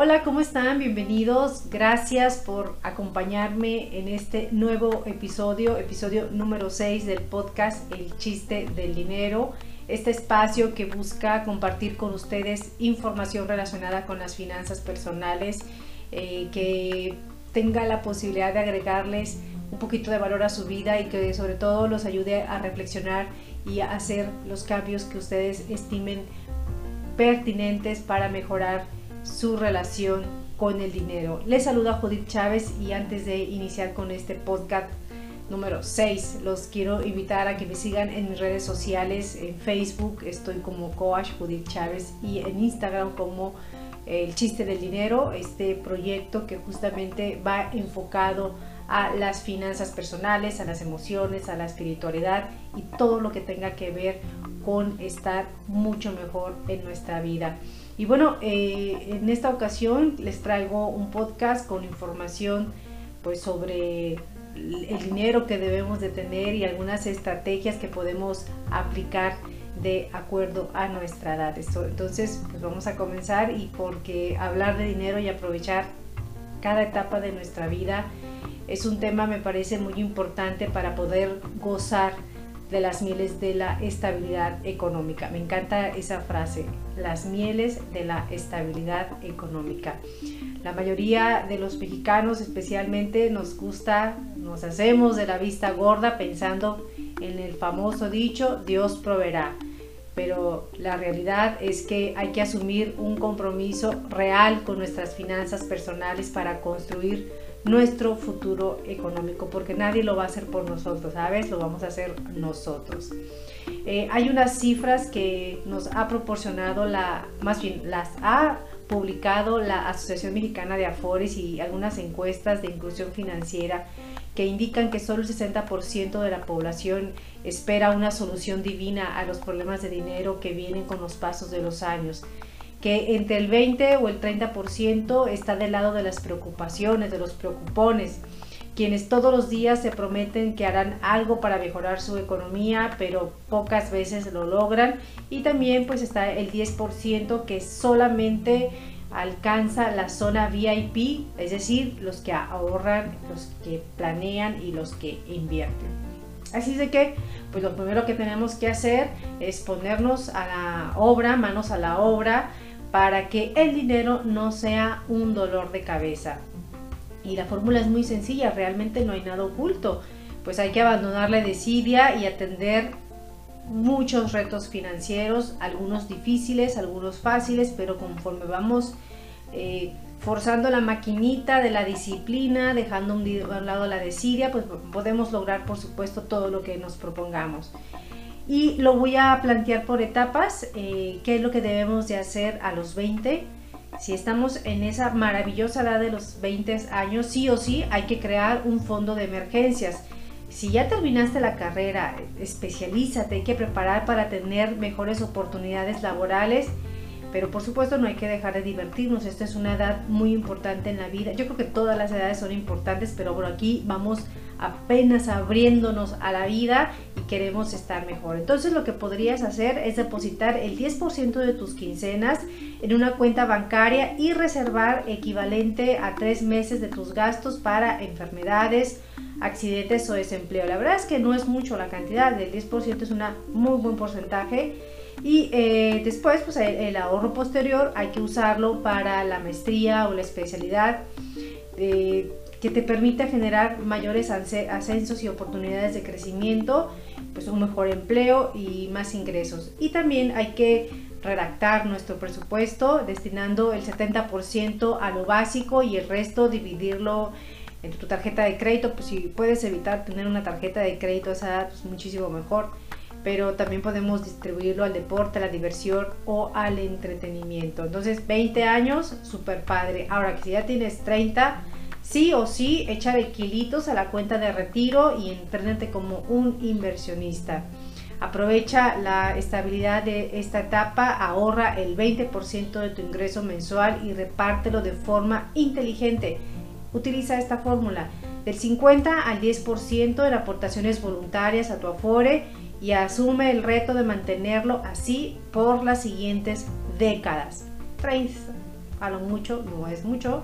Hola, ¿cómo están? Bienvenidos. Gracias por acompañarme en este nuevo episodio, episodio número 6 del podcast El chiste del dinero. Este espacio que busca compartir con ustedes información relacionada con las finanzas personales, eh, que tenga la posibilidad de agregarles un poquito de valor a su vida y que sobre todo los ayude a reflexionar y a hacer los cambios que ustedes estimen pertinentes para mejorar su relación con el dinero. Les saluda Judith Chávez y antes de iniciar con este podcast número 6, los quiero invitar a que me sigan en mis redes sociales. En Facebook estoy como Coach Judith Chávez y en Instagram como El Chiste del Dinero, este proyecto que justamente va enfocado a las finanzas personales, a las emociones, a la espiritualidad y todo lo que tenga que ver con estar mucho mejor en nuestra vida. Y bueno, eh, en esta ocasión les traigo un podcast con información pues sobre el dinero que debemos de tener y algunas estrategias que podemos aplicar de acuerdo a nuestra edad. Entonces, pues vamos a comenzar y porque hablar de dinero y aprovechar cada etapa de nuestra vida es un tema me parece muy importante para poder gozar de las mieles de la estabilidad económica. Me encanta esa frase, las mieles de la estabilidad económica. La mayoría de los mexicanos especialmente nos gusta, nos hacemos de la vista gorda pensando en el famoso dicho, Dios proveerá. Pero la realidad es que hay que asumir un compromiso real con nuestras finanzas personales para construir nuestro futuro económico, porque nadie lo va a hacer por nosotros, ¿sabes? Lo vamos a hacer nosotros. Eh, hay unas cifras que nos ha proporcionado la, más bien las ha publicado la Asociación Mexicana de Afores y algunas encuestas de inclusión financiera que indican que solo el 60% de la población espera una solución divina a los problemas de dinero que vienen con los pasos de los años que entre el 20 o el 30% está del lado de las preocupaciones, de los preocupones, quienes todos los días se prometen que harán algo para mejorar su economía, pero pocas veces lo logran. Y también pues está el 10% que solamente alcanza la zona VIP, es decir, los que ahorran, los que planean y los que invierten. Así de que, pues lo primero que tenemos que hacer es ponernos a la obra, manos a la obra, para que el dinero no sea un dolor de cabeza. Y la fórmula es muy sencilla, realmente no hay nada oculto. Pues hay que abandonar la desidia y atender muchos retos financieros, algunos difíciles, algunos fáciles, pero conforme vamos eh, forzando la maquinita de la disciplina, dejando a un lado la desidia, pues podemos lograr por supuesto todo lo que nos propongamos y lo voy a plantear por etapas, eh, qué es lo que debemos de hacer a los 20. Si estamos en esa maravillosa edad de los 20 años, sí o sí hay que crear un fondo de emergencias. Si ya terminaste la carrera, especialízate, hay que preparar para tener mejores oportunidades laborales pero por supuesto no hay que dejar de divertirnos, esta es una edad muy importante en la vida. Yo creo que todas las edades son importantes, pero por aquí vamos apenas abriéndonos a la vida y queremos estar mejor. Entonces lo que podrías hacer es depositar el 10% de tus quincenas en una cuenta bancaria y reservar equivalente a tres meses de tus gastos para enfermedades, accidentes o desempleo. La verdad es que no es mucho la cantidad, del 10% es un muy buen porcentaje y eh, después, pues el, ahorro posterior hay que usarlo para la maestría o la especialidad eh, que te permita generar mayores ascensos y oportunidades de crecimiento, pues un mejor empleo y más ingresos. Y también hay que redactar nuestro presupuesto destinando el 70% a lo básico y el resto dividirlo en tu tarjeta de crédito, pues si puedes evitar tener una tarjeta de crédito esa pues muchísimo mejor pero también podemos distribuirlo al deporte, a la diversión o al entretenimiento. Entonces, 20 años, súper padre. Ahora que si ya tienes 30, sí o sí, échale kilitos a la cuenta de retiro y entrénate como un inversionista. Aprovecha la estabilidad de esta etapa, ahorra el 20% de tu ingreso mensual y repártelo de forma inteligente. Utiliza esta fórmula del 50 al 10% en aportaciones voluntarias a tu Afore y asume el reto de mantenerlo así por las siguientes décadas. a lo mucho no es mucho.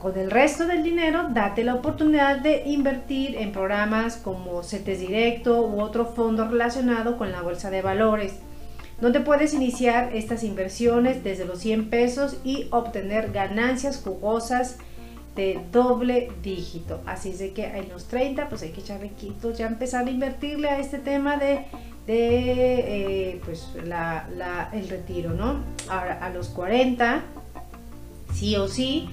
Con el resto del dinero, date la oportunidad de invertir en programas como CETES Directo u otro fondo relacionado con la bolsa de valores, donde puedes iniciar estas inversiones desde los 100 pesos y obtener ganancias jugosas de doble dígito. Así es que en los 30, pues hay que echarle quitos, ya empezar a invertirle a este tema de, de eh, pues el retiro, ¿no? Ahora, a los 40, sí o sí,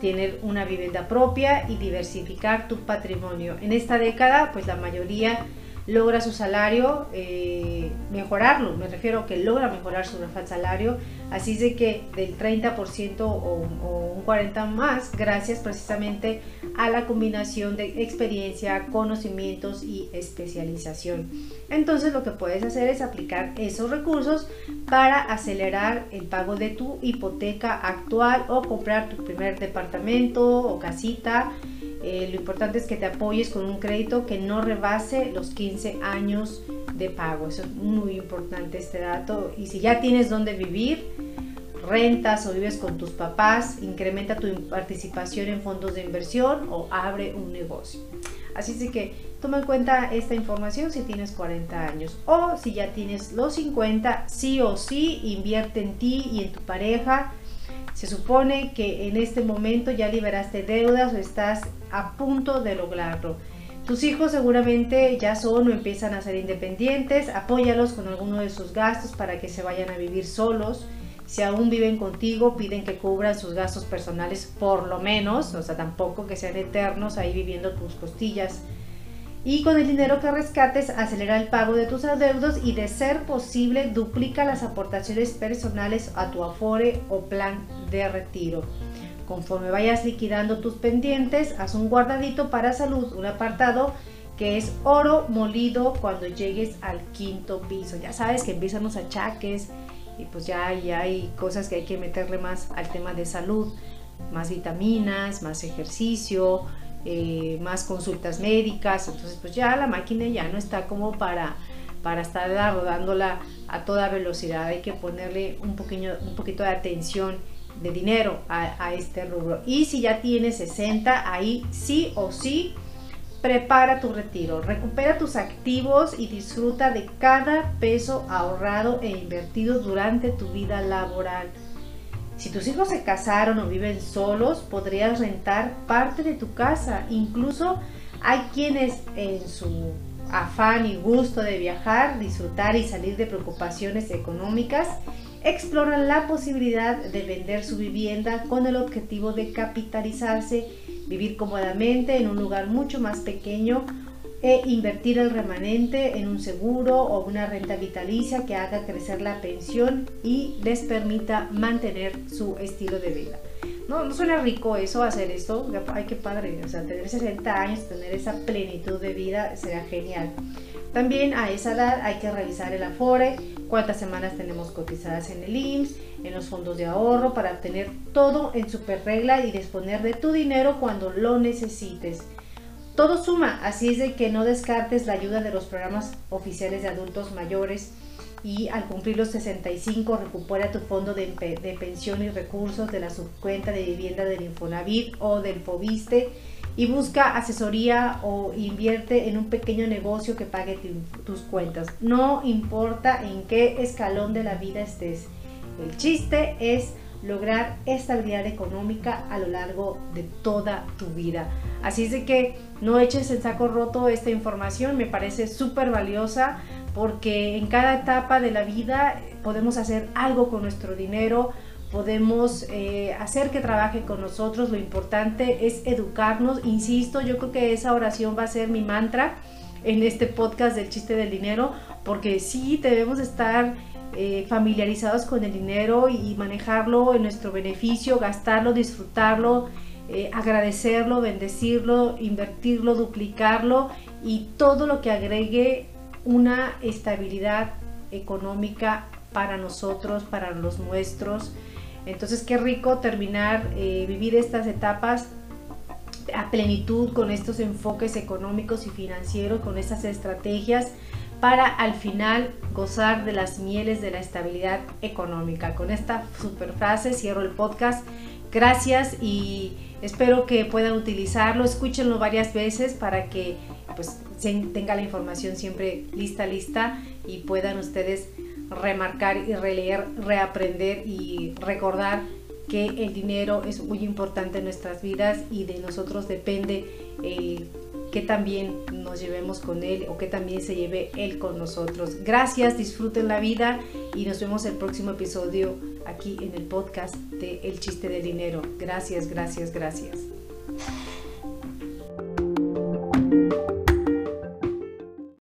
tener una vivienda propia y diversificar tu patrimonio. En esta década, pues la mayoría logra su salario, eh, mejorarlo, me refiero que logra mejorar su salario, así de que del 30% o, o, un 40% más, gracias precisamente a la combinación de experiencia, conocimientos y especialización. Entonces lo que puedes hacer es aplicar esos recursos para acelerar el pago de tu hipoteca actual o comprar tu primer departamento o casita eh, lo importante es que te apoyes con un crédito que no rebase los 15 años de pago. Es muy importante este dato. Y si ya tienes dónde vivir, rentas o vives con tus papás, incrementa tu participación en fondos de inversión o abre un negocio. Así que toma en cuenta esta información si tienes 40 años o si ya tienes los 50, sí o sí invierte en ti y en tu pareja se supone que en este momento ya liberaste deudas o estás a punto de lograrlo. Tus hijos seguramente ya son o empiezan a ser independientes, apóyalos con alguno de sus gastos para que se vayan a vivir solos. Si aún viven contigo, piden que cubran sus gastos personales por lo menos, o sea, tampoco que sean eternos ahí viviendo tus costillas y con el dinero que rescates acelera el pago de tus adeudos y de ser posible duplica las aportaciones personales a tu afore o plan de retiro. Conforme vayas liquidando tus pendientes, haz un guardadito para salud, un apartado que es oro molido cuando llegues al quinto piso. Ya sabes que empiezan los achaques y pues ya, ya hay cosas que hay que meterle más al tema de salud, más vitaminas, más ejercicio, eh, más consultas médicas, entonces pues ya la máquina ya no está como para, para estar rodándola a toda velocidad, hay que ponerle un, poquito, un poquito de atención de dinero a este rubro. Y si ya tienes 60, ahí sí o sí prepara tu retiro, recupera tus activos y disfruta de cada peso ahorrado e invertido durante tu vida laboral. Si tus hijos se casaron o viven solos, podrías rentar parte de tu casa. Incluso hay quienes en su afán y gusto de viajar, disfrutar y salir de preocupaciones económicas, exploran la posibilidad de vender su vivienda con el objetivo de capitalizarse, vivir cómodamente en un lugar mucho más pequeño e invertir el remanente en un seguro o una renta vitalicia que haga crecer la pensión y les permita mantener su estilo de vida. No, no suena rico eso, hacer esto, ay qué padre, o sea, tener 60 años, tener esa plenitud de vida sería genial. También a esa edad hay que revisar el afore, cuántas semanas tenemos cotizadas en el IMSS, en los fondos de ahorro para obtener todo en super regla y disponer de tu dinero cuando lo necesites. Todo suma, así es de que no descartes la ayuda de los programas oficiales de adultos mayores y al cumplir los 65 recupera tu fondo de, pensión y recursos de la subcuenta de vivienda del Infonavit o del Fobiste y busca asesoría o invierte en un pequeño negocio que pague tus cuentas. No importa en qué escalón de la vida estés. El chiste es lograr estabilidad económica a lo largo de toda tu vida. Así es de que no eches en saco roto esta información, me parece súper valiosa porque en cada etapa de la vida podemos hacer algo con nuestro dinero, podemos eh, hacer que trabaje con nosotros, lo importante es educarnos, insisto, yo creo que esa oración va a ser mi mantra en este podcast del chiste del dinero, porque sí debemos estar eh, familiarizados con el dinero y manejarlo en nuestro beneficio, gastarlo, disfrutarlo, eh, agradecerlo, bendecirlo, invertirlo, duplicarlo y todo lo que agregue una estabilidad económica para nosotros, para los nuestros. Entonces, qué rico terminar, eh, vivir estas etapas a plenitud con estos enfoques económicos y financieros, con estas estrategias para al final gozar de las mieles de la estabilidad económica. Con esta super frase cierro el podcast. Gracias y espero que puedan utilizarlo, escúchenlo varias veces para que pues tenga la información siempre lista, lista y puedan ustedes remarcar y releer, reaprender y recordar que el dinero es muy importante en nuestras vidas y de nosotros depende el que también nos llevemos con él o que también se lleve él con nosotros. Gracias, disfruten la vida y nos vemos el próximo episodio aquí en el podcast de El chiste del dinero. Gracias, gracias, gracias.